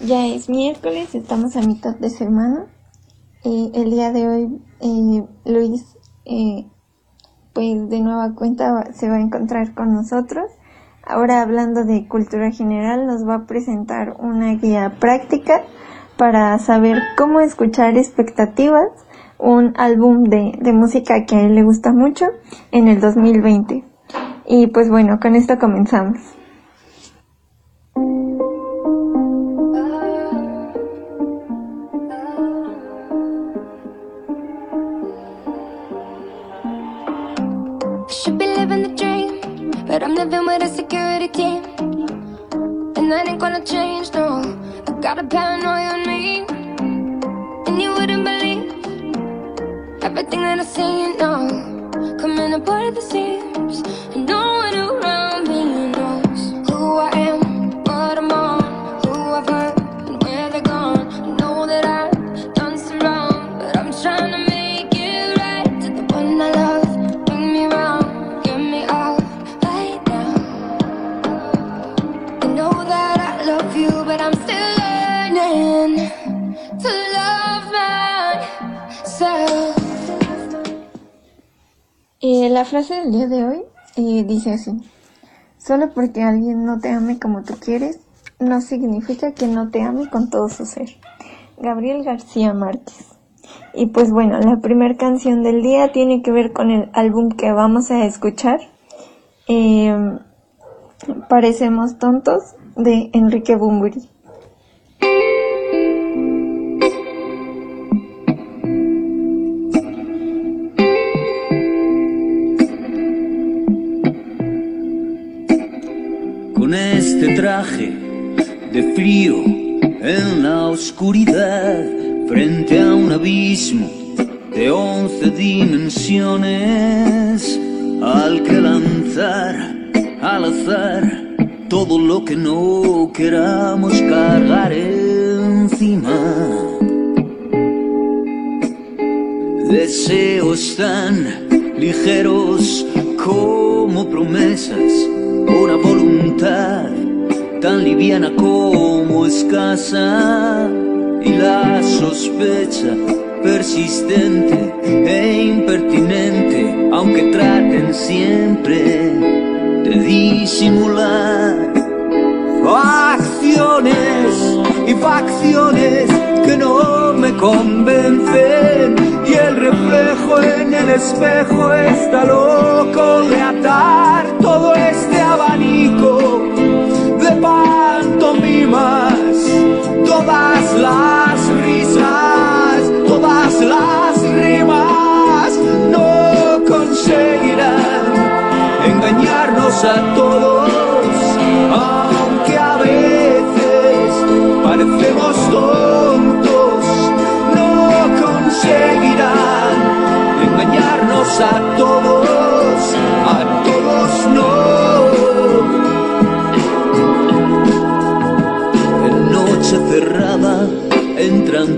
Ya es miércoles, estamos a mitad de semana. Eh, el día de hoy eh, Luis, eh, pues de nueva cuenta se va a encontrar con nosotros. Ahora hablando de cultura general, nos va a presentar una guía práctica para saber cómo escuchar expectativas, un álbum de música que a él le gusta mucho en el 2020. Y pues bueno, con esto comenzamos. Living with a security team. And that ain't gonna change, no. I got a paranoia on me. And you wouldn't believe everything that I see, know. Coming apart at the seams. La frase del día de hoy eh, dice así, solo porque alguien no te ame como tú quieres, no significa que no te ame con todo su ser. Gabriel García Márquez. Y pues bueno, la primera canción del día tiene que ver con el álbum que vamos a escuchar. Eh, Parecemos tontos de Enrique Bumburi. Traje de frío en la oscuridad frente a un abismo de once dimensiones al que lanzar al azar todo lo que no queramos cargar encima. Deseos tan ligeros como promesas, una voluntad tan liviana como escasa y la sospecha persistente e impertinente, aunque traten siempre de disimular acciones y facciones que no me convencen y el reflejo en el espejo está loco de atar todo este todas las risas todas las rimas no conseguirán engañarnos a todos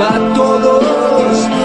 a todos,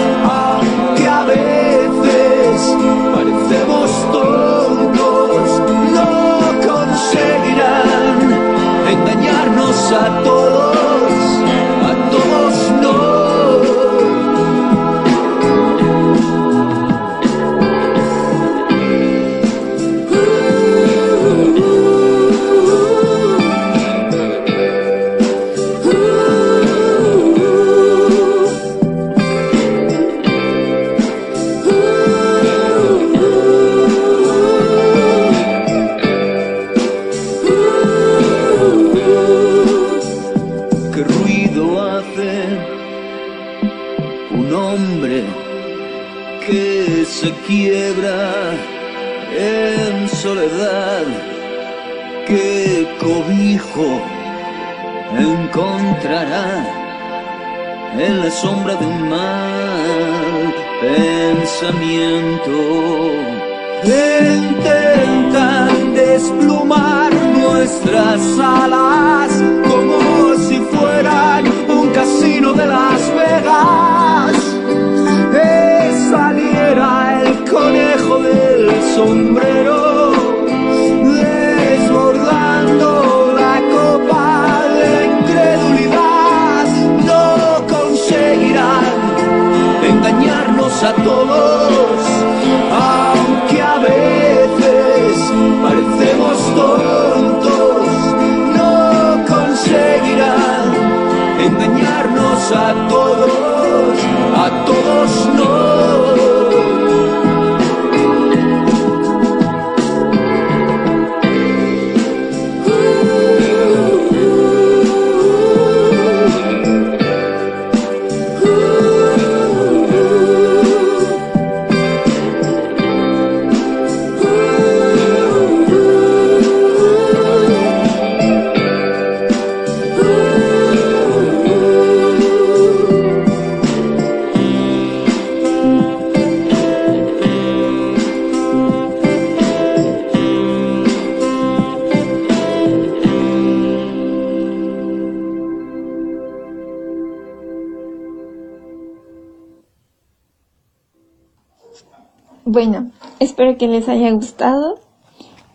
espero que les haya gustado.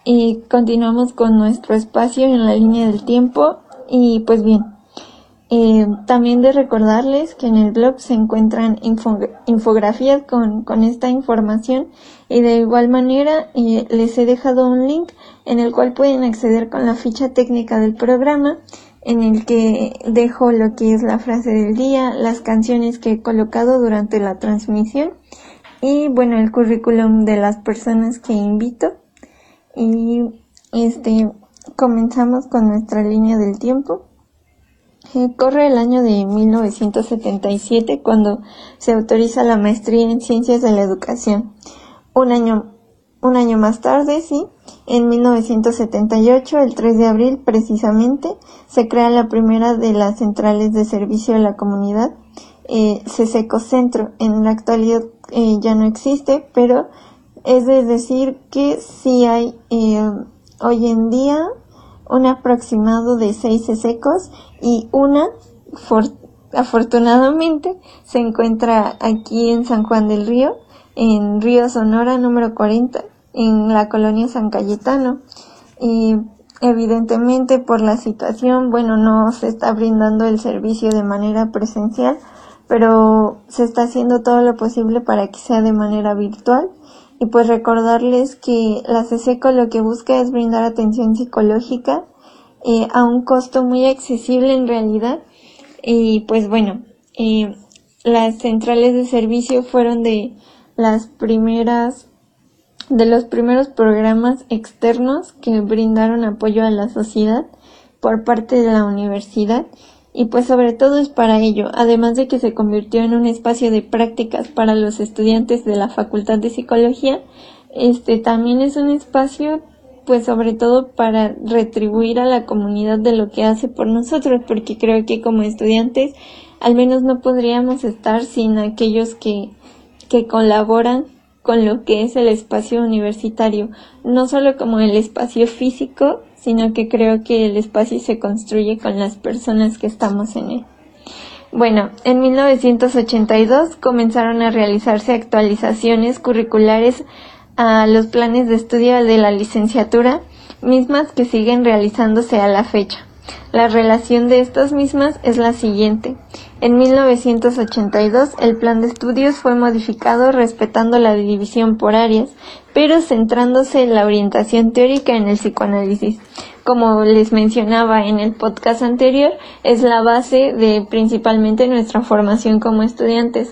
Y continuamos con nuestro espacio en la línea del tiempo. Y pues bien, eh, también de recordarles que en el blog se encuentran info- infografías con, con esta información. Y de igual manera eh, les he dejado un link en el cual pueden acceder con la ficha técnica del programa en el que dejo lo que es la frase del día, las canciones que he colocado durante la transmisión y bueno el currículum de las personas que invito y este comenzamos con nuestra línea del tiempo Eh, corre el año de 1977 cuando se autoriza la maestría en ciencias de la educación un año un año más tarde sí en 1978 el 3 de abril precisamente se crea la primera de las centrales de servicio a la comunidad eh, Seseco Centro. En la actualidad eh, ya no existe, pero es de decir que sí hay eh, hoy en día un aproximado de seis Sesecos y una, for- afortunadamente, se encuentra aquí en San Juan del Río, en Río Sonora número 40, en la colonia San Cayetano. Y evidentemente por la situación, bueno, no se está brindando el servicio de manera presencial, pero se está haciendo todo lo posible para que sea de manera virtual. Y pues recordarles que la CESECO lo que busca es brindar atención psicológica eh, a un costo muy accesible en realidad. Y pues bueno, eh, las centrales de servicio fueron de las primeras de los primeros programas externos que brindaron apoyo a la sociedad por parte de la universidad y pues sobre todo es para ello, además de que se convirtió en un espacio de prácticas para los estudiantes de la Facultad de Psicología, este también es un espacio pues sobre todo para retribuir a la comunidad de lo que hace por nosotros, porque creo que como estudiantes al menos no podríamos estar sin aquellos que, que colaboran con lo que es el espacio universitario, no solo como el espacio físico, sino que creo que el espacio se construye con las personas que estamos en él. Bueno, en 1982 comenzaron a realizarse actualizaciones curriculares a los planes de estudio de la licenciatura, mismas que siguen realizándose a la fecha. La relación de estas mismas es la siguiente. En 1982 el plan de estudios fue modificado respetando la división por áreas, pero centrándose en la orientación teórica en el psicoanálisis. Como les mencionaba en el podcast anterior, es la base de principalmente nuestra formación como estudiantes.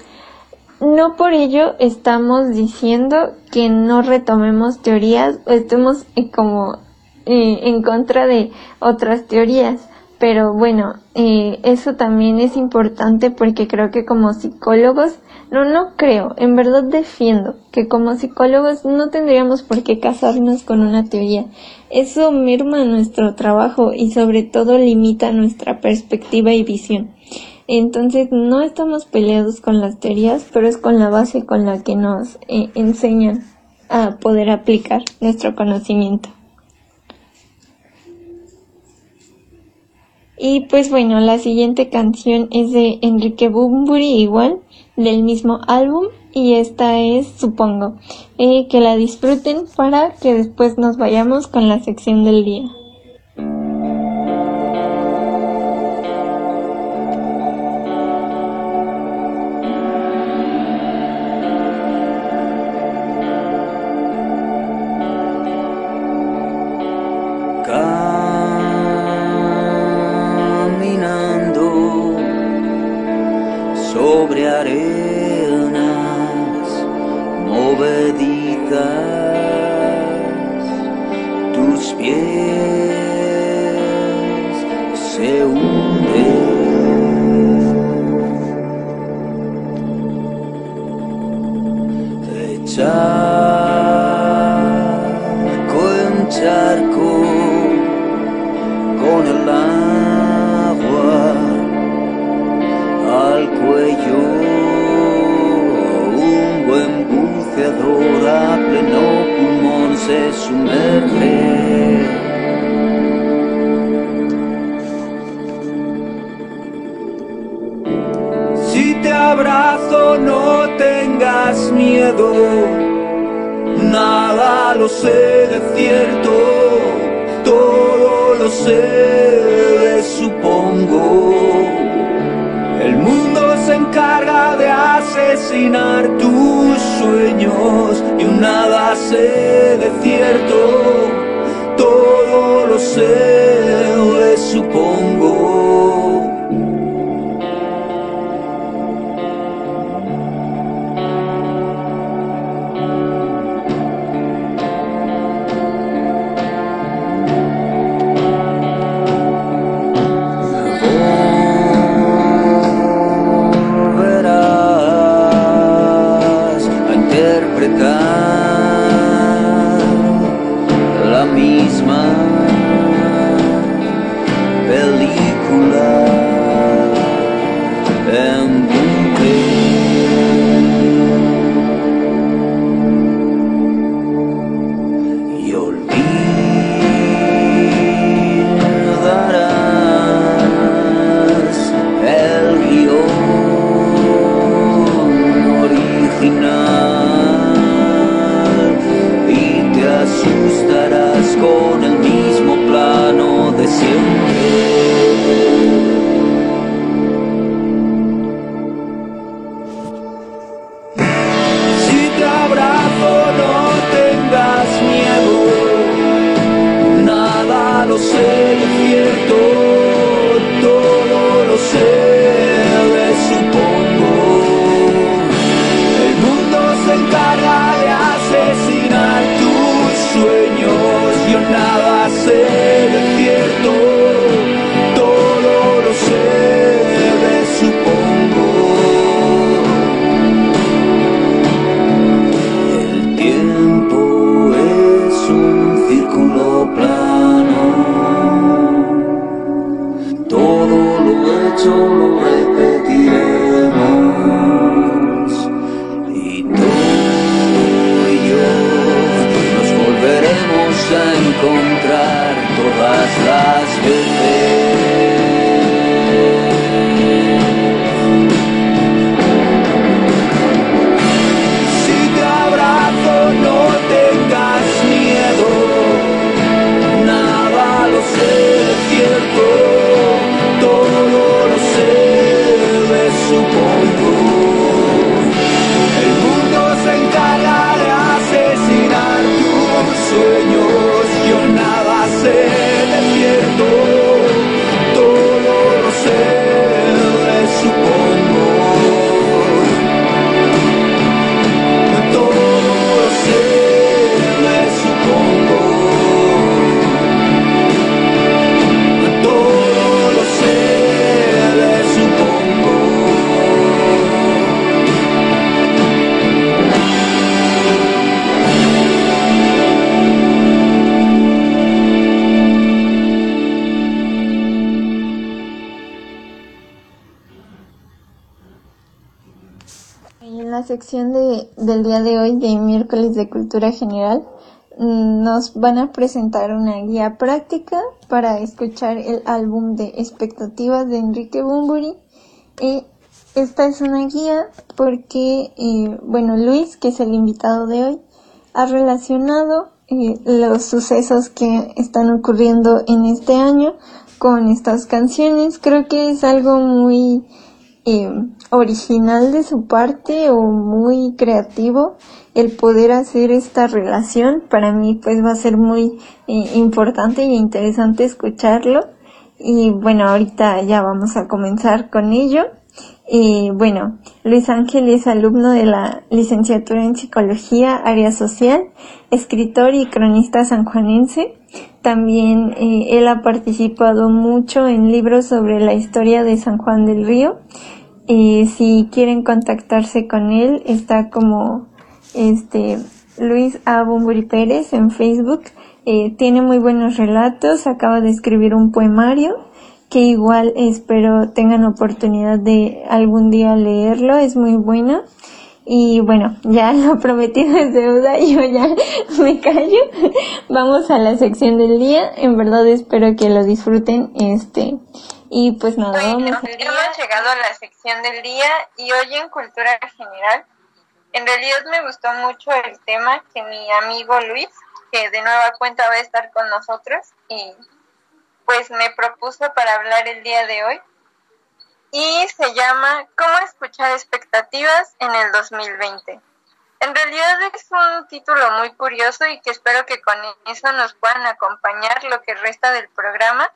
No por ello estamos diciendo que no retomemos teorías o estemos eh, como eh, en contra de otras teorías. pero bueno, eh, eso también es importante porque creo que como psicólogos, no, no creo, en verdad defiendo que como psicólogos no tendríamos por qué casarnos con una teoría. Eso merma nuestro trabajo y sobre todo limita nuestra perspectiva y visión. Entonces no estamos peleados con las teorías, pero es con la base con la que nos eh, enseñan a poder aplicar nuestro conocimiento. Y pues bueno, la siguiente canción es de Enrique Bumburi igual, del mismo álbum, y esta es Supongo. Eh, que la disfruten para que después nos vayamos con la sección del día. Sección de, del día de hoy, de miércoles de cultura general, mm, nos van a presentar una guía práctica para escuchar el álbum de expectativas de Enrique Bumburi. Y esta es una guía porque, eh, bueno, Luis, que es el invitado de hoy, ha relacionado eh, los sucesos que están ocurriendo en este año con estas canciones. Creo que es algo muy original de su parte o muy creativo el poder hacer esta relación. Para mí pues va a ser muy eh, importante e interesante escucharlo. Y bueno, ahorita ya vamos a comenzar con ello. Y bueno, Luis Ángel es alumno de la licenciatura en psicología, área social, escritor y cronista sanjuanense. También eh, él ha participado mucho en libros sobre la historia de San Juan del Río. Y si quieren contactarse con él, está como este Luis A. Bumburi Pérez en Facebook. Eh, tiene muy buenos relatos, acaba de escribir un poemario que igual espero tengan oportunidad de algún día leerlo, es muy bueno. Y bueno, ya lo prometido es deuda, yo ya me callo. Vamos a la sección del día, en verdad espero que lo disfruten. Este, y pues nada, vamos a... Hemos llegado a la sección del día y hoy en Cultura General. En realidad me gustó mucho el tema que mi amigo Luis, que de nueva cuenta va a estar con nosotros, y pues me propuso para hablar el día de hoy y se llama ¿Cómo escuchar expectativas en el 2020? En realidad es un título muy curioso y que espero que con eso nos puedan acompañar lo que resta del programa.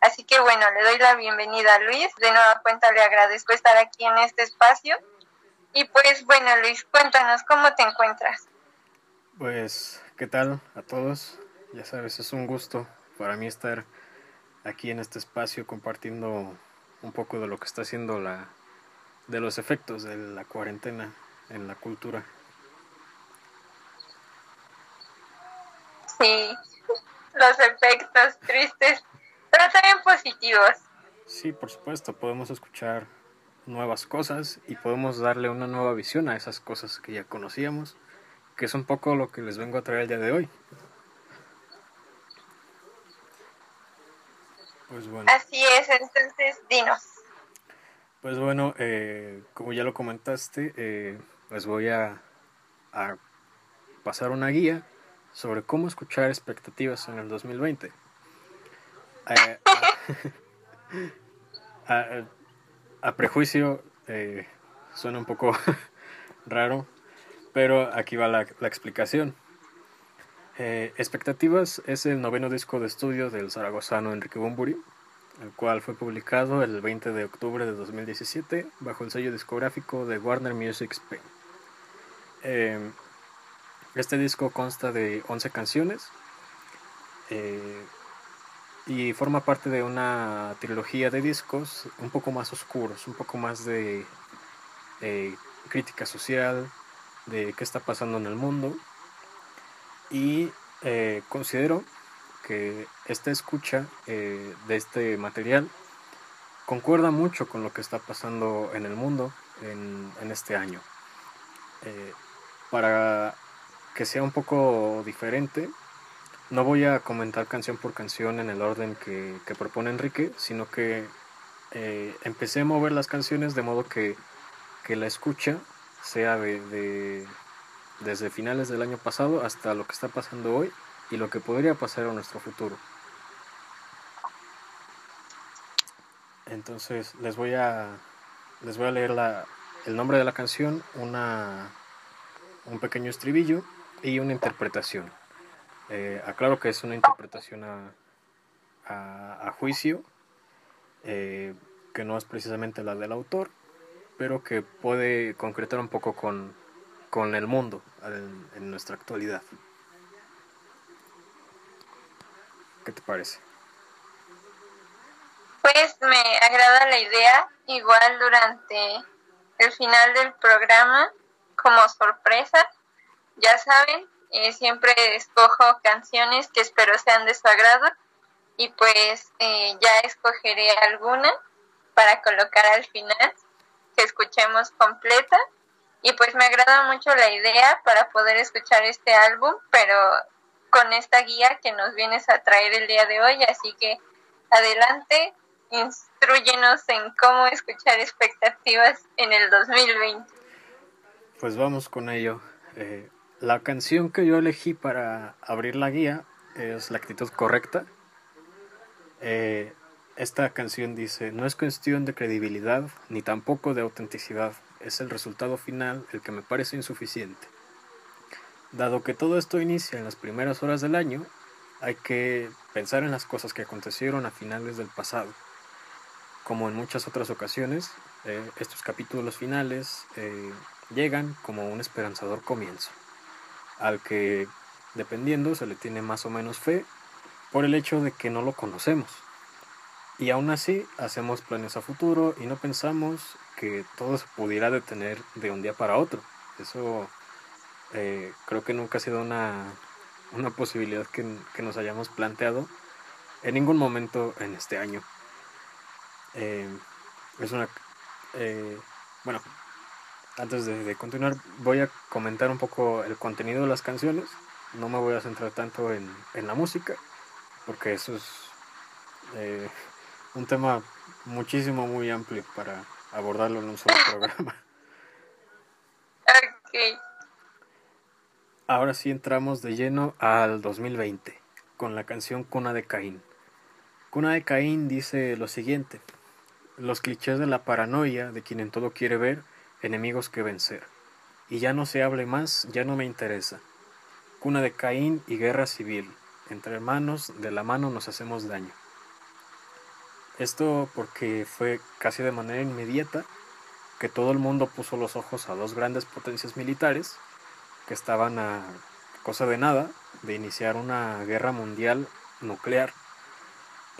Así que bueno, le doy la bienvenida a Luis. De nueva cuenta le agradezco estar aquí en este espacio. Y pues bueno, Luis, cuéntanos cómo te encuentras. Pues, ¿qué tal a todos? Ya sabes, es un gusto para mí estar aquí en este espacio compartiendo un poco de lo que está haciendo la de los efectos de la cuarentena en la cultura. Sí, los efectos tristes, pero también positivos. Sí, por supuesto, podemos escuchar nuevas cosas y podemos darle una nueva visión a esas cosas que ya conocíamos, que es un poco lo que les vengo a traer el día de hoy. Pues Así es, entonces dinos. Pues bueno, eh, como ya lo comentaste, eh, les voy a, pasar una guía sobre cómo escuchar expectativas en el 2020. Eh, a, prejuicio suena un poco raro, pero aquí va la, explicación. Eh, Expectativas es el noveno disco de estudio del zaragozano Enrique Bumburi, el cual fue publicado el 20 de octubre de 2017 bajo el sello discográfico de Warner Music Spain. Eh, este disco consta de 11 canciones eh, y forma parte de una trilogía de discos un poco más oscuros, un poco más de crítica social, de qué está pasando en el mundo y eh, considero que esta escucha eh, de este material concuerda mucho con lo que está pasando en el mundo en, este año. Eh, para que sea un poco diferente, no voy a comentar canción por canción en el orden que, propone Enrique, sino que empecé a mover las canciones de modo que, la escucha sea de desde finales del año pasado hasta lo que está pasando hoy y lo que podría pasar en nuestro futuro. Entonces les voy a les voy a leer la, el nombre de la canción, una, un pequeño estribillo y una interpretación. Eh, aclaro que es una interpretación a, a, juicio, eh, que no es precisamente la del autor, pero que puede concretar un poco con, con el mundo en, nuestra actualidad. ¿Qué te parece? Pues me agrada la idea, igual durante el final del programa, como sorpresa, ya saben, eh, siempre escojo canciones que espero sean de su agrado y pues eh, ya escogeré alguna para colocar al final que escuchemos completa Y pues me agrada mucho la idea para poder escuchar este álbum, pero con esta guía que nos vienes a traer el día de hoy, así que adelante, instruyenos en cómo escuchar expectativas en el 2020. Pues vamos con ello. Eh, la canción que yo elegí para abrir la guía es La actitud correcta. Eh, esta canción dice, no es cuestión de credibilidad ni tampoco de autenticidad, es el resultado final el que me parece insuficiente. Dado que todo esto inicia en las primeras horas del año, hay que pensar en las cosas que acontecieron a finales del pasado. Como en muchas otras ocasiones, eh, estos capítulos finales eh, llegan como un esperanzador comienzo, al que, dependiendo, se le tiene más o menos fe por el hecho de que no lo conocemos. Y aún así hacemos planes a futuro y no pensamos que todo se pudiera detener de un día para otro. Eso eh, creo que nunca ha sido una, una posibilidad que, nos hayamos planteado en ningún momento en este año. Eh, es una... Eh, bueno, antes de, continuar voy a comentar un poco el contenido de las canciones. No me voy a centrar tanto en, en la música, porque eso es un tema muchísimo, muy amplio para abordarlo en un solo programa. Ok. Ahora sí entramos de lleno al 2020 con la canción Cuna de Caín. Cuna de Caín dice lo siguiente: Los clichés de la paranoia de quien en todo quiere ver enemigos que vencer. Y ya no se hable más, ya no me interesa. Cuna de Caín y guerra civil. Entre hermanos, de la mano nos hacemos daño. Esto porque fue casi de manera inmediata que todo el mundo puso los ojos a dos grandes potencias militares que estaban a cosa de nada de iniciar una guerra mundial nuclear,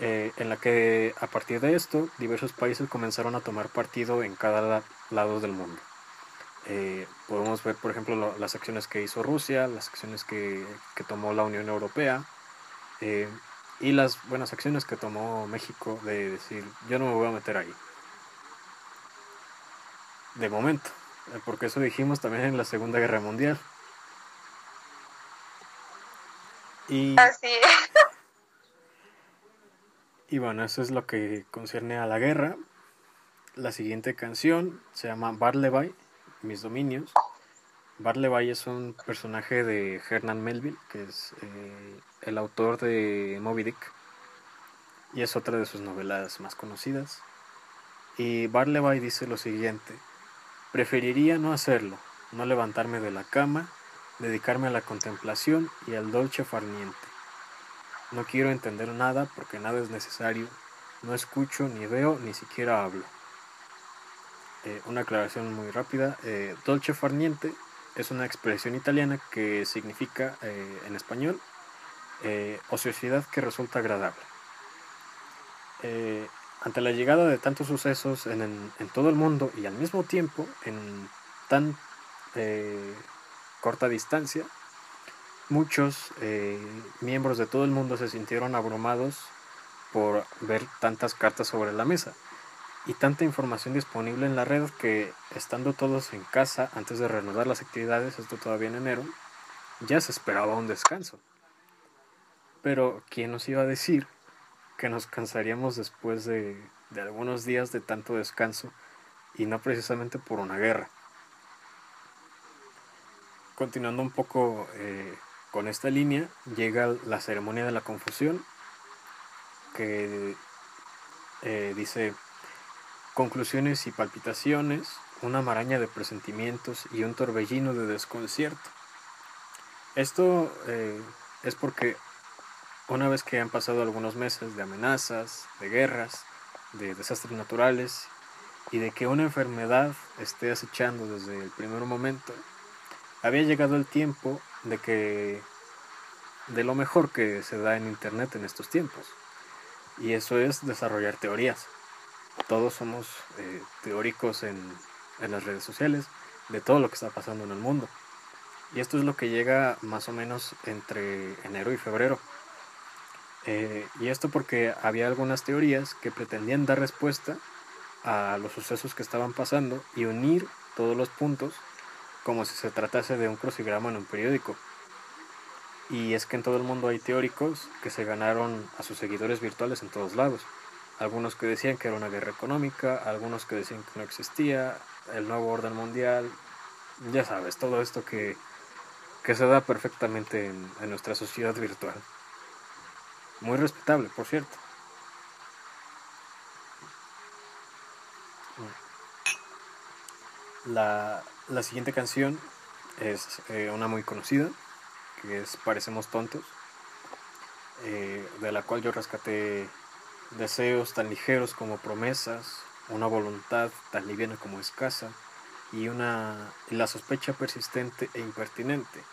eh, en la que a partir de esto diversos países comenzaron a tomar partido en cada lado del mundo. Eh, podemos ver, por ejemplo, las acciones que hizo Rusia, las acciones que, tomó la Unión Europea eh, y las buenas acciones que tomó México de decir, yo no me voy a meter ahí. De momento, porque eso dijimos también en la Segunda Guerra Mundial. Y, y bueno, eso es lo que concierne a la guerra. La siguiente canción se llama Barleby, Mis Dominios. Barleby es un personaje de Hernan Melville, que es eh, el autor de Moby Dick, y es otra de sus novelas más conocidas. Y Barleby dice lo siguiente, preferiría no hacerlo, no levantarme de la cama dedicarme a la contemplación y al dolce farniente. No quiero entender nada porque nada es necesario, no escucho, ni veo, ni siquiera hablo. Eh, una aclaración muy rápida, eh, dolce farniente es una expresión italiana que significa eh, en español ociosidad que resulta agradable. ante la llegada de tantos sucesos en, en, todo el mundo y al mismo tiempo en tan corta distancia, muchos eh, miembros de todo el mundo se sintieron abrumados por ver tantas cartas sobre la mesa y tanta información disponible en la red que estando todos en casa antes de reanudar las actividades, esto todavía en enero, ya se esperaba un descanso. Pero ¿quién nos iba a decir que nos cansaríamos después de, de algunos días de tanto descanso y no precisamente por una guerra? continuando un poco eh, con esta línea, llega la ceremonia de la confusión, que eh, dice conclusiones y palpitaciones, una maraña de presentimientos y un torbellino de desconcierto. Esto eh, es porque una vez que han pasado algunos meses de amenazas, de guerras, de desastres naturales y de que una enfermedad esté acechando desde el primer momento, había llegado el tiempo de que de lo mejor que se da en internet en estos tiempos. Y eso es desarrollar teorías. Todos somos eh, teóricos en, en, las redes sociales de todo lo que está pasando en el mundo. Y esto es lo que llega más o menos entre enero y febrero. Eh, y esto porque había algunas teorías que pretendían dar respuesta a los sucesos que estaban pasando y unir todos los puntos como si se tratase de un crucigrama en un periódico. Y es que en todo el mundo hay teóricos que se ganaron a sus seguidores virtuales en todos lados. Algunos que decían que era una guerra económica, algunos que decían que no existía, el nuevo orden mundial, ya sabes, todo esto que, que se da perfectamente en, en nuestra sociedad virtual. Muy respetable, por cierto. La, la siguiente canción es eh, una muy conocida, que es Parecemos Tontos, eh, de la cual yo rescaté deseos tan ligeros como promesas, una voluntad tan liviana como escasa, y, una, y la sospecha persistente e impertinente,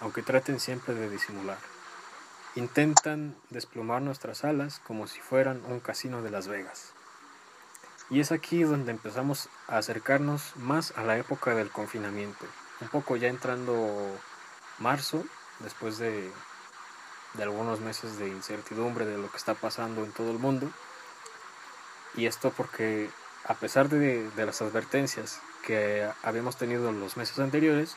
aunque traten siempre de disimular. Intentan desplumar nuestras alas como si fueran un casino de Las Vegas. Y es aquí donde empezamos a acercarnos más a la época del confinamiento. Un poco ya entrando marzo, después de, de algunos meses de incertidumbre de lo que está pasando en todo el mundo. Y esto porque a pesar de, de las advertencias que habíamos tenido los meses anteriores,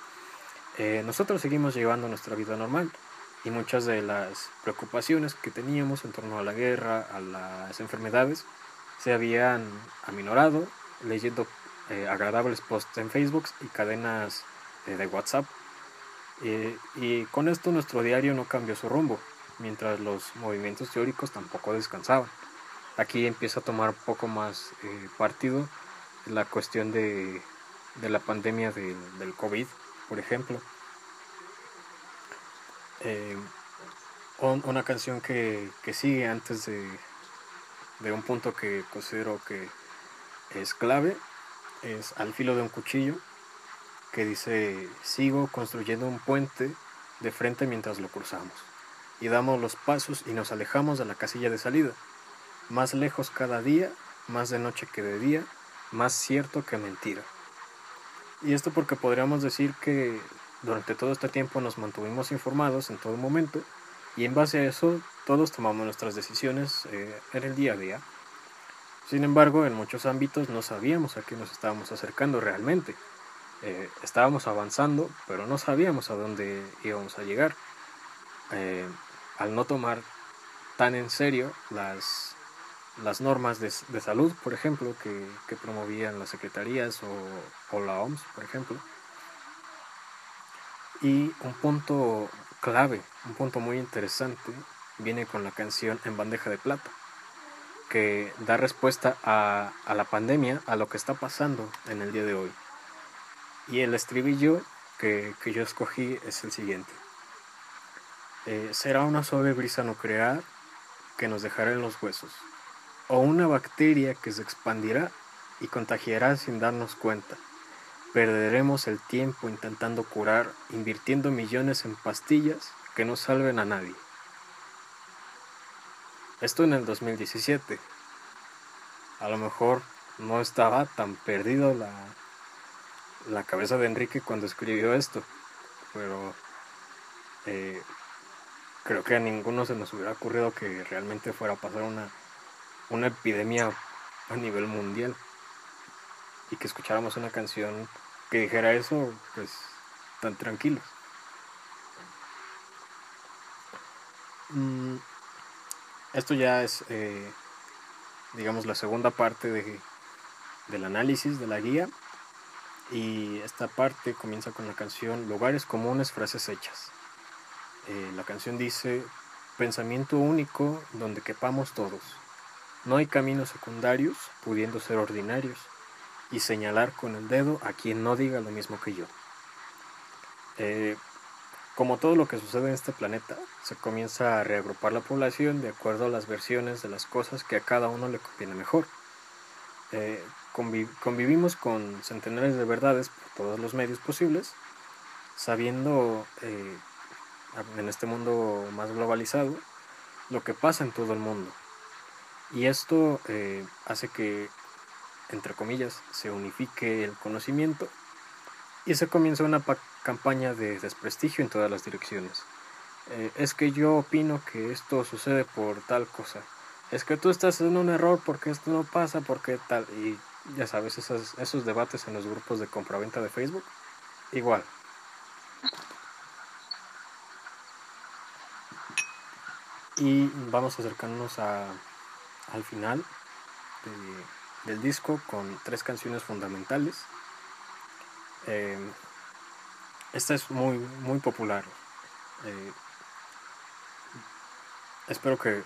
eh, nosotros seguimos llevando nuestra vida normal y muchas de las preocupaciones que teníamos en torno a la guerra, a las enfermedades, se habían aminorado leyendo eh, agradables posts en Facebook y cadenas eh, de WhatsApp. Eh, y con esto nuestro diario no cambió su rumbo, mientras los movimientos teóricos tampoco descansaban. Aquí empieza a tomar poco más partido la cuestión de, de la pandemia de, del COVID, por ejemplo. una canción que, que sigue antes de, de un punto que considero que es clave, es al filo de un cuchillo, que dice, sigo construyendo un puente de frente mientras lo cruzamos, y damos los pasos y nos alejamos de la casilla de salida, más lejos cada día, más de noche que de día, más cierto que mentira. Y esto porque podríamos decir que durante todo este tiempo nos mantuvimos informados en todo momento, y en base a eso todos tomamos nuestras decisiones eh, en el día a día. Sin embargo, en muchos ámbitos no sabíamos a qué nos estábamos acercando realmente. Eh, estábamos avanzando, pero no sabíamos a dónde íbamos a llegar. Eh, al no tomar tan en serio las, las normas de, de salud, por ejemplo, que, que, promovían las secretarías o, o la OMS, por ejemplo. Y un punto clave, un punto muy interesante, viene con la canción En bandeja de plata, que da respuesta a, la pandemia, a lo que está pasando en el día de hoy. Y el estribillo que, que yo escogí es el siguiente. Eh, será una suave brisa nuclear que nos dejará en los huesos, o una bacteria que se expandirá y contagiará sin darnos cuenta Perderemos el tiempo intentando curar, invirtiendo millones en pastillas que no salven a nadie. Esto en el 2017. A lo mejor no estaba tan perdido la, la cabeza de Enrique cuando escribió esto, pero eh, creo que a ninguno se nos hubiera ocurrido que realmente fuera a pasar una, una epidemia a nivel mundial y que escucháramos una canción que dijera eso, pues tan tranquilos. Mm, esto ya es, eh, digamos, la segunda parte de, del análisis de la guía. Y esta parte comienza con la canción Lugares comunes, frases hechas. Eh, la canción dice, pensamiento único donde quepamos todos. No hay caminos secundarios pudiendo ser ordinarios y señalar con el dedo a quien no diga lo mismo que yo. Eh, como todo lo que sucede en este planeta, se comienza a reagrupar la población de acuerdo a las versiones de las cosas que a cada uno le conviene mejor. Eh, convivimos con centenares de verdades por todos los medios posibles, sabiendo eh, en este mundo más globalizado lo que pasa en todo el mundo. Y esto hace que entre comillas, se unifique el conocimiento y se comienza una campaña de desprestigio en todas las direcciones. Eh, es que yo opino que esto sucede por tal cosa. Es que tú estás en un error porque esto no pasa, porque tal. Y ya sabes, esos, esos debates en los grupos de compraventa de Facebook. igual. Y vamos a acercarnos a, al final de- del disco con tres canciones fundamentales. Eh, esta es muy, muy popular. Eh, espero que...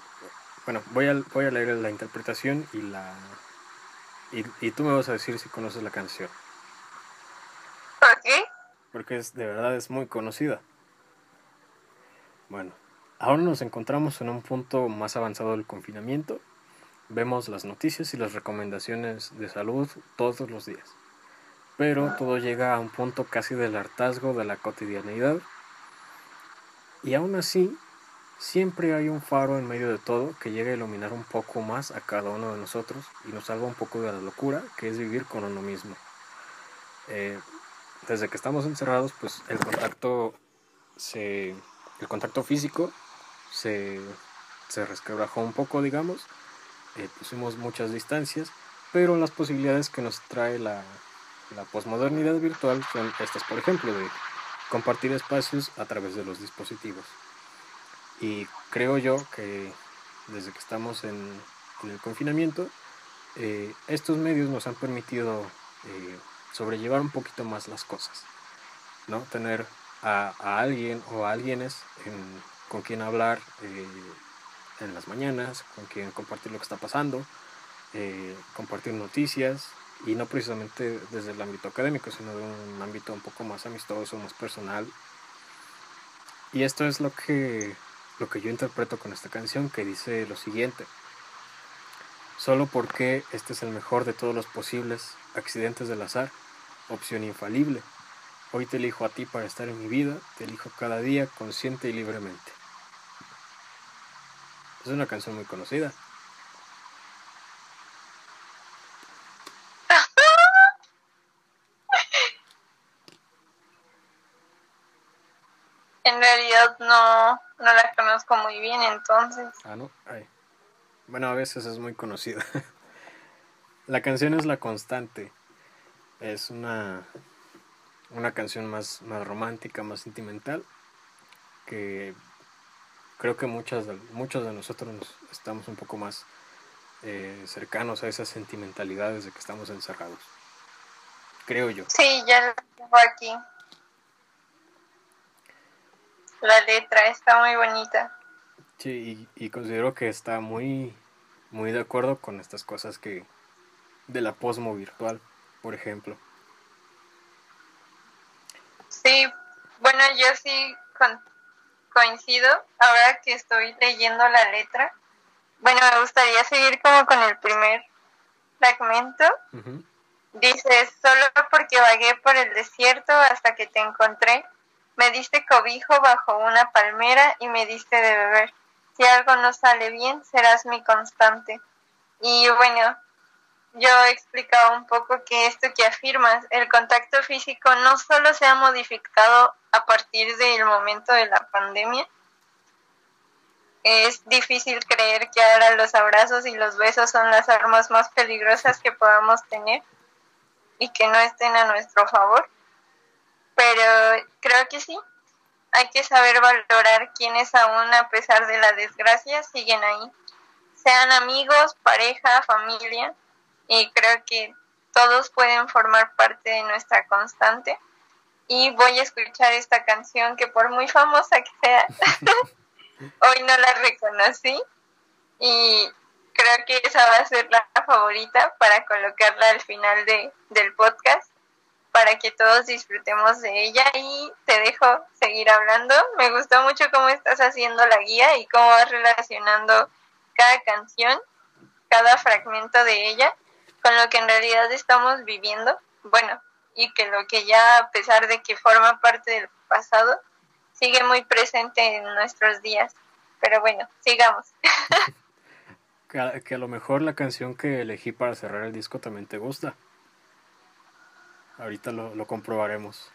Bueno, voy a, voy a leer la interpretación y la... Y, y tú me vas a decir si conoces la canción. Ok. Porque es, de verdad es muy conocida. Bueno, ahora nos encontramos en un punto más avanzado del confinamiento. Vemos las noticias y las recomendaciones de salud todos los días. Pero todo llega a un punto casi del hartazgo de la cotidianeidad. Y aún así, siempre hay un faro en medio de todo que llega a iluminar un poco más a cada uno de nosotros y nos salva un poco de la locura que es vivir con uno mismo. Eh, desde que estamos encerrados, pues el contacto se, el contacto físico se, se resquebrajó un poco, digamos. Eh, pusimos muchas distancias, pero las posibilidades que nos trae la, la posmodernidad virtual son estas, por ejemplo, de compartir espacios a través de los dispositivos. Y creo yo que desde que estamos en, el confinamiento, eh, estos medios nos han permitido eh, sobrellevar un poquito más las cosas, ¿no? Tener a, alguien o a alguienes en- con quien hablar en las mañanas, con quien compartir lo que está pasando, eh, compartir noticias y no precisamente desde el ámbito académico, sino de un ámbito un poco más amistoso, más personal. Y esto es lo que, lo que yo interpreto con esta canción que dice lo siguiente. Solo porque este es el mejor de todos los posibles accidentes del azar, opción infalible. Hoy te elijo a ti para estar en mi vida, te elijo cada día consciente y libremente. Es una canción muy conocida. En realidad no, no la conozco muy bien, entonces. Ah, no. Ay. Bueno, a veces es muy conocida. La canción es La Constante. Es una, una canción más, más romántica, más sentimental, que creo que muchas muchos de nosotros nos- estamos un poco más eh, cercanos a esas sentimentalidades de que estamos encerrados. Creo yo. Sí, ya la tengo aquí. La letra está muy bonita. Sí, y, y considero que está muy, muy de acuerdo con estas cosas que de la posmo virtual, por ejemplo. Sí, bueno, yo sí con- coincido. Ahora que estoy leyendo la letra, bueno, me gustaría seguir como con el primer fragmento. Ujú. Dice, solo porque vagué por el desierto hasta que te encontré, me diste cobijo bajo una palmera y me diste de beber. Si algo no sale bien, serás mi constante. Y bueno, yo he explicado un poco que esto que afirmas, el contacto físico no solo se ha modificado a partir del momento de la pandemia, es difícil creer que ahora los abrazos y los besos son las armas más peligrosas que podamos tener y que no estén a nuestro favor. Pero creo que sí, hay que saber valorar quienes aún a pesar de la desgracia siguen ahí, sean amigos, pareja, familia, y creo que todos pueden formar parte de nuestra constante. Y voy a escuchar esta canción que por muy famosa que sea, hoy no la reconocí y creo que esa va a ser la favorita para colocarla al final de, del podcast para que todos disfrutemos de ella y te dejo seguir hablando. Me gustó mucho cómo estás haciendo la guía y cómo vas relacionando cada canción, cada fragmento de ella con lo que en realidad estamos viviendo. Bueno, y que lo que ya a pesar de que forma parte del pasado, sigue muy presente en nuestros días. Pero bueno, sigamos. Que a, que a lo mejor la canción que elegí para cerrar el disco también te gusta. Ahorita lo, lo comprobaremos.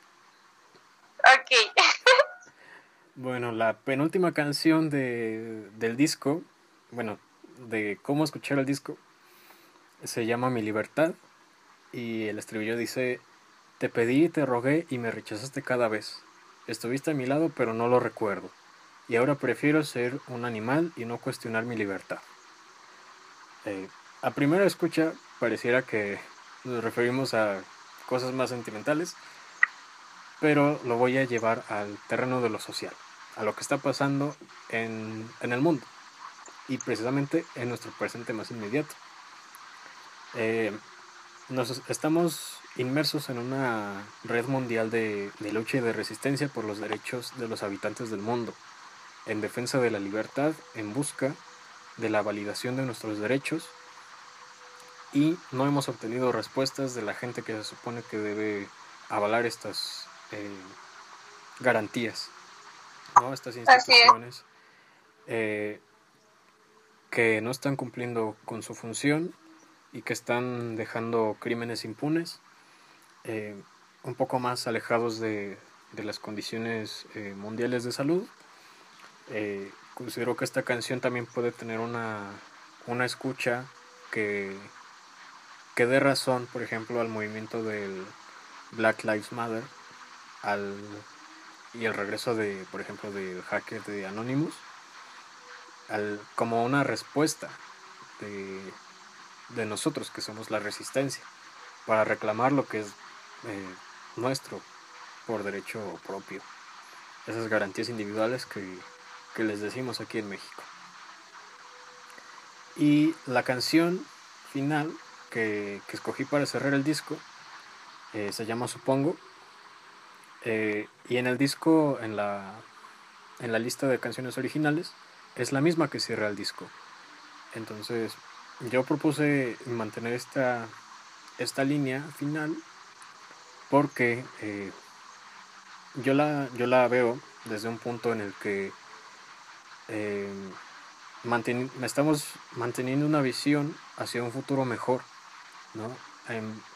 ok. Bueno, la penúltima canción de, del disco, bueno, de cómo escuchar el disco, se llama Mi Libertad y el estribillo dice, Te pedí te rogué y me rechazaste cada vez. Estuviste a mi lado pero no lo recuerdo. Y ahora prefiero ser un animal y no cuestionar mi libertad. Eh, a primera escucha pareciera que nos referimos a cosas más sentimentales, pero lo voy a llevar al terreno de lo social, a lo que está pasando en, en el mundo y precisamente en nuestro presente más inmediato. Eh, nos estamos inmersos en una red mundial de, de, lucha y de resistencia por los derechos de los habitantes del mundo, en defensa de la libertad, en busca de la validación de nuestros derechos y no hemos obtenido respuestas de la gente que se supone que debe avalar estas eh, garantías, ¿no? estas instituciones eh, que no están cumpliendo con su función y que están dejando crímenes impunes, eh, un poco más alejados de, de las condiciones mundiales de salud. considero que esta canción también puede tener una, una escucha que que dé razón, por ejemplo, al movimiento del Black Lives Matter al, y el regreso de, por ejemplo, del hacker de Anonymous, al, como una respuesta de, de, nosotros, que somos la resistencia, para reclamar lo que es eh, nuestro por derecho propio. Esas garantías individuales que, que les decimos aquí en México. Y la canción final que, escogí para cerrar el disco eh, se llama Supongo. Eh, y en el disco, en la, en la lista de canciones originales, es la misma que cierra el disco. Entonces, yo propuse mantener esta, esta línea final porque eh, yo, la, yo la veo desde un punto en el que estamos manteniendo una visión hacia un futuro mejor ¿no?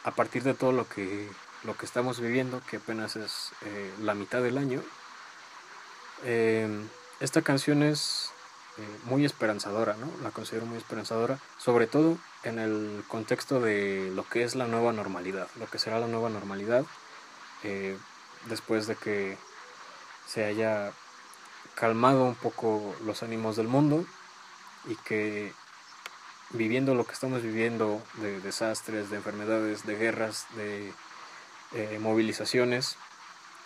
a partir de todo lo que, lo que estamos viviendo, que apenas es eh, la mitad del año, esta canción es eh, muy esperanzadora, ¿no? La considero muy esperanzadora, sobre todo en el contexto de lo que es la nueva normalidad, lo que será la nueva normalidad eh, después de que se haya calmado un poco los ánimos del mundo y que viviendo lo que estamos viviendo de desastres, de enfermedades, de guerras, de eh, movilizaciones,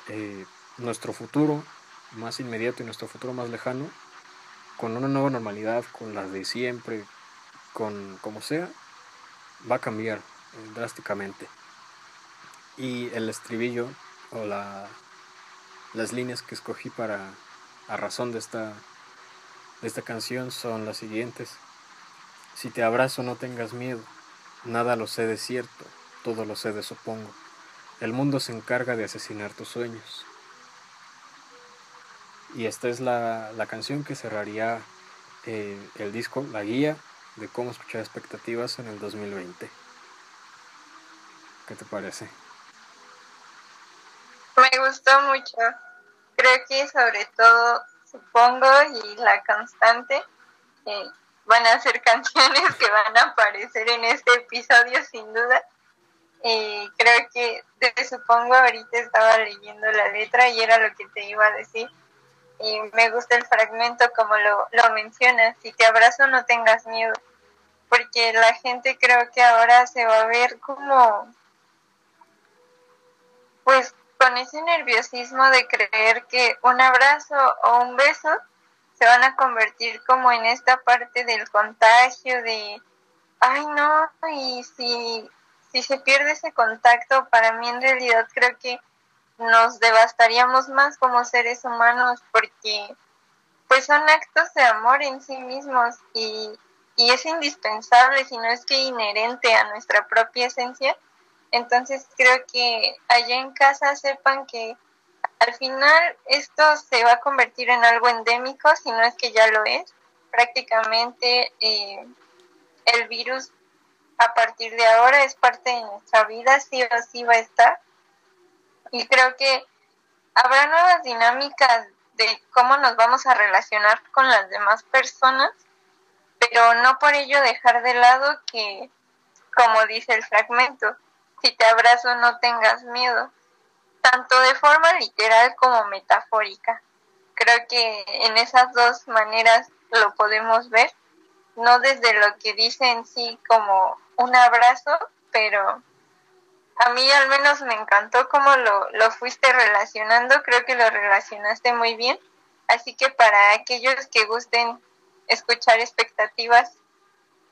eh, nuestro futuro más inmediato y nuestro futuro más lejano, con una nueva normalidad, con la de siempre, con como sea, va a cambiar eh, drásticamente. Y el estribillo o la, las líneas que escogí para a razón de esta, de esta canción son las siguientes. Si te abrazo no tengas miedo, nada lo sé de cierto, todo lo sé de supongo. El mundo se encarga de asesinar tus sueños. Y esta es la, canción que cerraría eh, el disco, la guía de cómo escuchar expectativas en el 2020. ¿Qué te parece? Me gustó mucho. Creo que sobre todo, supongo, y la constante, eh, van a ser canciones que van a aparecer en este episodio sin duda. Y creo que, te supongo, ahorita estaba leyendo la letra y era lo que te iba a decir. Y me gusta el fragmento como lo, lo mencionas. Si te abrazo, no tengas miedo. Porque la gente creo que ahora se va a ver como, pues, con ese nerviosismo de creer que un abrazo o un beso se van a convertir como en esta parte del contagio de, ay no, y si, si se pierde ese contacto, para mí en realidad creo que nos devastaríamos más como seres humanos porque pues son actos de amor en sí mismos y, y es indispensable, si no es que inherente a nuestra propia esencia. Entonces creo que allá en casa sepan que al final esto se va a convertir en algo endémico, si no es que ya lo es. Prácticamente eh, el virus a partir de ahora es parte de nuestra vida, sí o sí va a estar. Y creo que habrá nuevas dinámicas de cómo nos vamos a relacionar con las demás personas, pero no por ello dejar de lado que, como dice el fragmento, si te abrazo no tengas miedo, tanto de forma literal como metafórica. Creo que en esas dos maneras lo podemos ver, no desde lo que dice en sí como un abrazo, pero a mí al menos me encantó cómo lo, lo fuiste relacionando, creo que lo relacionaste muy bien, así que para aquellos que gusten escuchar expectativas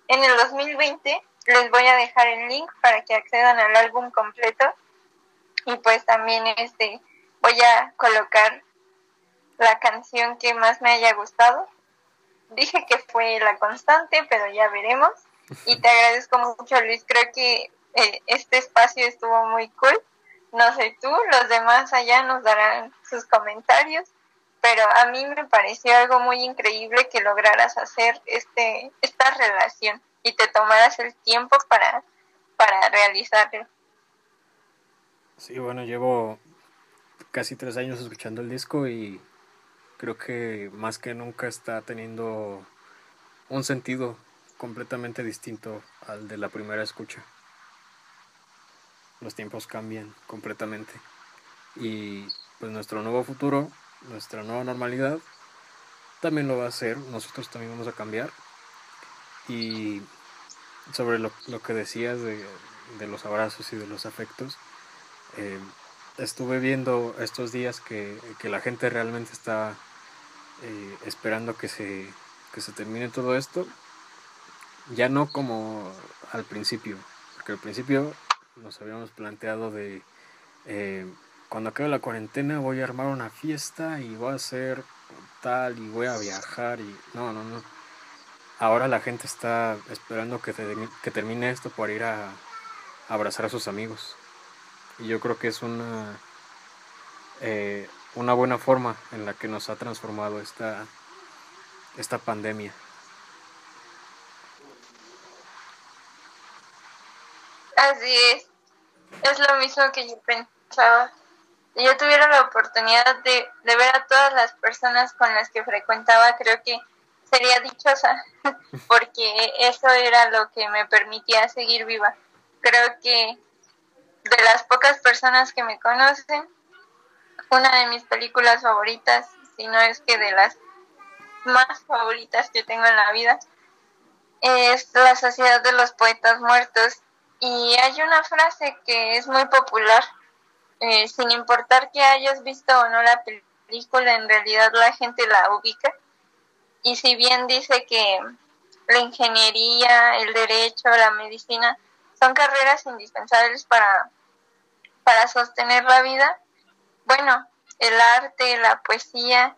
en el 2020 les voy a dejar el link para que accedan al álbum completo y pues también este voy a colocar la canción que más me haya gustado. Dije que fue La Constante, pero ya veremos. Y te agradezco mucho, Luis. Creo que eh, este espacio estuvo muy cool. No sé tú, los demás allá nos darán sus comentarios, pero a mí me pareció algo muy increíble que lograras hacer este esta relación y te tomaras el tiempo para, para realizarlo. Sí, bueno, llevo casi tres años escuchando el disco y creo que más que nunca está teniendo un sentido completamente distinto al de la primera escucha los tiempos cambian completamente. Y pues nuestro nuevo futuro, nuestra nueva normalidad, también lo va a hacer, nosotros también vamos a cambiar. Y sobre lo, que decías de, los abrazos y de los afectos, eh, estuve viendo estos días que, la gente realmente está eh, esperando que se, que se termine todo esto, ya no como al principio, porque al principio nos habíamos planteado de eh, cuando acabe la cuarentena voy a armar una fiesta y voy a hacer tal y voy a viajar y no, no, no. Ahora la gente está esperando que, que termine esto para ir a, abrazar a sus amigos. Y yo creo que es una, eh, una buena forma en la que nos ha transformado esta, esta pandemia. Así es, es lo mismo que yo pensaba. Si yo tuviera la oportunidad de, de ver a todas las personas con las que frecuentaba, creo que sería dichosa, porque eso era lo que me permitía seguir viva. Creo que de las pocas personas que me conocen, una de mis películas favoritas, si no es que de las más favoritas que tengo en la vida, es La Sociedad de los Poetas Muertos y hay una frase que es muy popular, eh, sin importar que hayas visto o no la película, en realidad la gente la ubica. Y si bien dice que la ingeniería, el derecho, la medicina son carreras indispensables para, para sostener la vida, bueno, el arte, la poesía,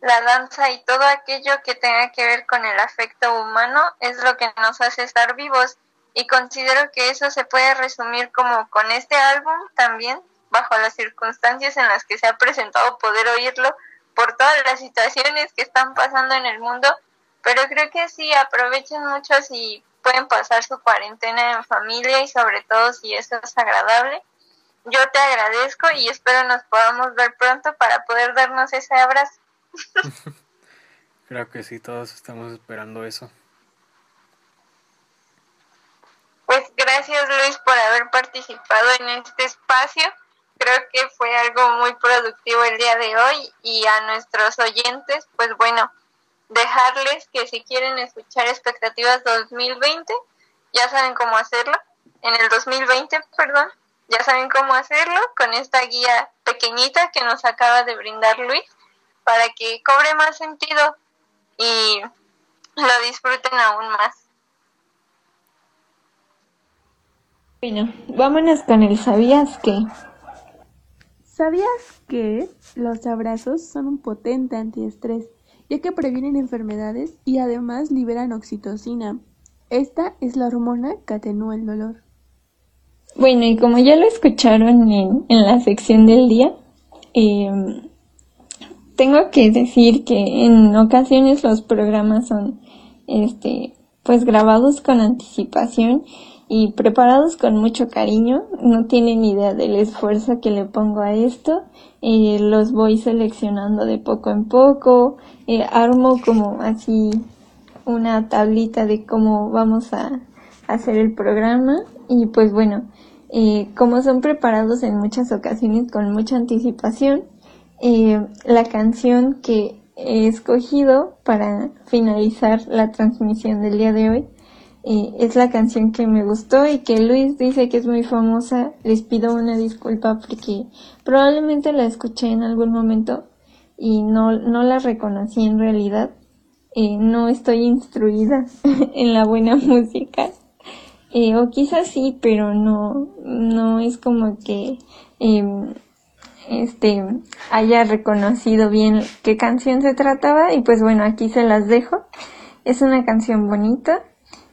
la danza y todo aquello que tenga que ver con el afecto humano es lo que nos hace estar vivos y considero que eso se puede resumir como con este álbum también, bajo las circunstancias en las que se ha presentado poder oírlo por todas las situaciones que están pasando en el mundo, pero creo que sí, aprovechen mucho si pueden pasar su cuarentena en familia y sobre todo si eso es agradable. Yo te agradezco y espero nos podamos ver pronto para poder darnos ese abrazo. Creo que sí, todos estamos esperando eso. Pues gracias Luis por haber participado en este espacio. Creo que fue algo muy productivo el día de hoy y a nuestros oyentes, pues bueno, dejarles que si quieren escuchar expectativas 2020, ya saben cómo hacerlo. En el 2020, perdón, ya saben cómo hacerlo con esta guía pequeñita que nos acaba de brindar Luis para que cobre más sentido y lo disfruten aún más. Bueno, vámonos con el ¿sabías qué? ¿Sabías que los abrazos son un potente antiestrés, ya que previenen enfermedades y además liberan oxitocina? Esta es la hormona que atenúa el dolor. Bueno, y como ya lo escucharon en, en la sección del día, em, tengo que decir que en ocasiones los programas son, este, pues grabados con anticipación y preparados con mucho cariño. No tienen idea del esfuerzo que le pongo a esto. Eh, los voy seleccionando de poco en poco. Eh, armo como así una tablita de cómo vamos a hacer el programa. Y pues bueno, eh, como son preparados en muchas ocasiones con mucha anticipación, eh, la canción que he escogido para finalizar la transmisión del día de hoy eh, es la canción que me gustó y que Luis dice que es muy famosa. Les pido una disculpa porque probablemente la escuché en algún momento y no, no la reconocí en realidad. Eh, no estoy instruida en la buena música. Eh, o quizás sí, pero no, no es como que em, este haya reconocido bien qué canción se trataba y pues bueno, aquí se las dejo. Es una canción bonita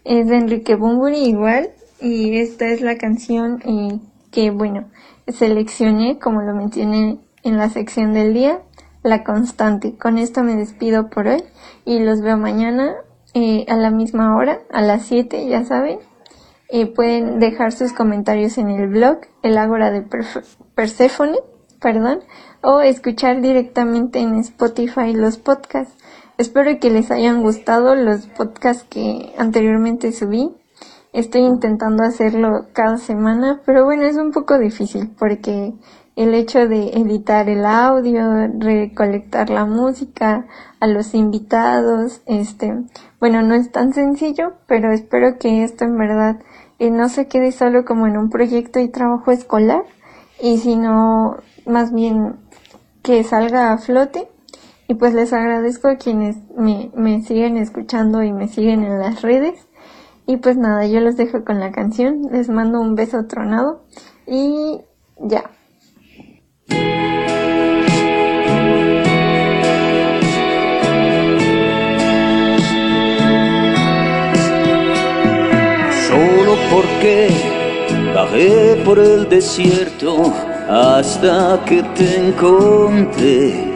es de Enrique Bumburi igual y esta es la canción eh, que bueno seleccioné como lo mencioné en la sección del día la constante. Con esto me despido por hoy y los veo mañana eh, a la misma hora a las 7 ya saben. Eh, pueden dejar sus comentarios en el blog el ágora de Persephone perdón o escuchar directamente en Spotify los podcasts Espero que les hayan gustado los podcasts que anteriormente subí. Estoy intentando hacerlo cada semana, pero bueno, es un poco difícil porque el hecho de editar el audio, recolectar la música, a los invitados, este, bueno, no es tan sencillo, pero espero que esto en verdad eh, no se quede solo como en un proyecto y trabajo escolar, y sino más bien que salga a flote y pues les agradezco a quienes me, me siguen escuchando y me siguen en las redes. Y pues nada, yo los dejo con la canción. Les mando un beso tronado. Y ya. Solo porque bajé por el desierto hasta que te encontré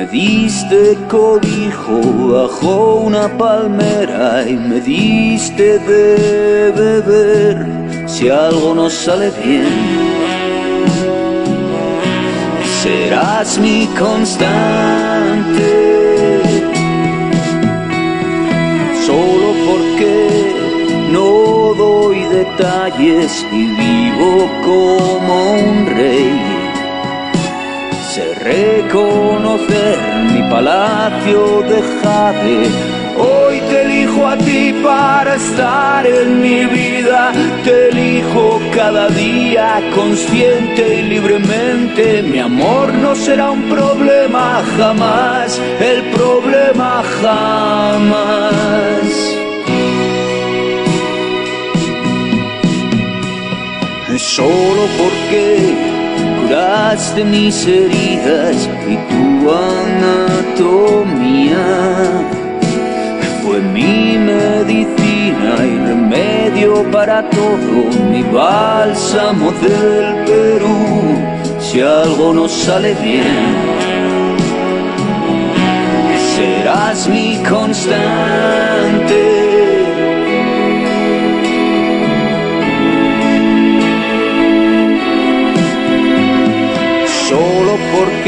me diste cobijo bajo una palmera y me diste de beber. Si algo no sale bien, serás mi constante. Solo porque no doy detalles y vivo como un rey reconocer mi palacio de jade. Hoy te elijo a ti para estar en mi vida, te elijo cada día consciente y libremente. Mi amor no será un problema jamás, el problema jamás. Solo porque curaste mis heridas y tu anatomía fue mi medicina y remedio para todo, mi bálsamo del Perú. Si algo no sale bien, serás mi constante.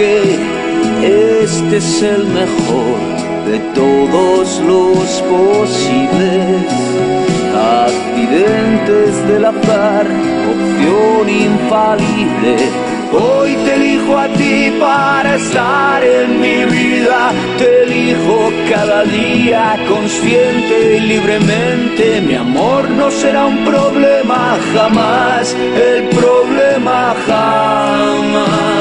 Este es el mejor de todos los posibles accidentes del azar, opción infalible. Hoy te elijo a ti para estar en mi vida, te elijo cada día consciente y libremente. Mi amor no será un problema jamás, el problema jamás.